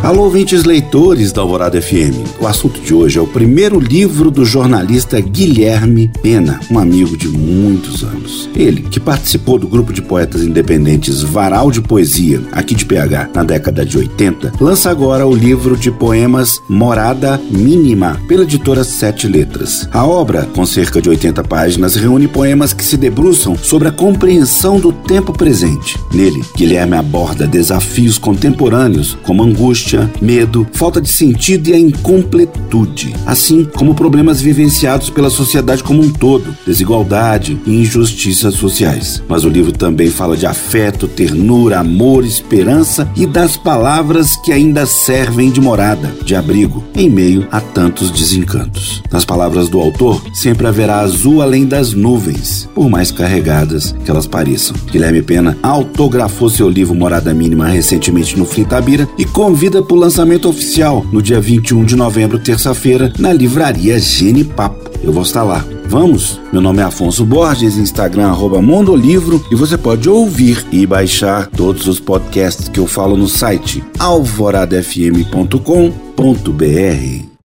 Alô, ouvintes leitores da Alvorada FM. O assunto de hoje é o primeiro livro do jornalista Guilherme Pena, um amigo de muitos anos. Ele, que participou do grupo de poetas independentes Varal de Poesia, aqui de PH, na década de 80, lança agora o livro de poemas Morada Mínima, pela editora Sete Letras. A obra, com cerca de 80 páginas, reúne poemas que se debruçam sobre a compreensão do tempo presente. Nele, Guilherme aborda desafios contemporâneos, como angústia, angústia, medo, falta de sentido e a incompletude, assim como problemas vivenciados pela sociedade como um todo, desigualdade e injustiças sociais. Mas o livro também fala de afeto, ternura, amor, esperança e das palavras que ainda servem de morada, de abrigo, em meio a tantos desencantos. Nas palavras do autor, sempre haverá azul além das nuvens, por mais carregadas que elas pareçam. Guilherme Pena autografou seu livro Morada Mínima recentemente no Fritabira e convida para o lançamento oficial no dia 21 de novembro, terça-feira, na livraria Genipapo. Eu vou estar lá. Vamos? Meu nome é Afonso Borges, Instagram arroba Mondolivro e você pode ouvir e baixar todos os podcasts que eu falo no site alvoradafm.com.br.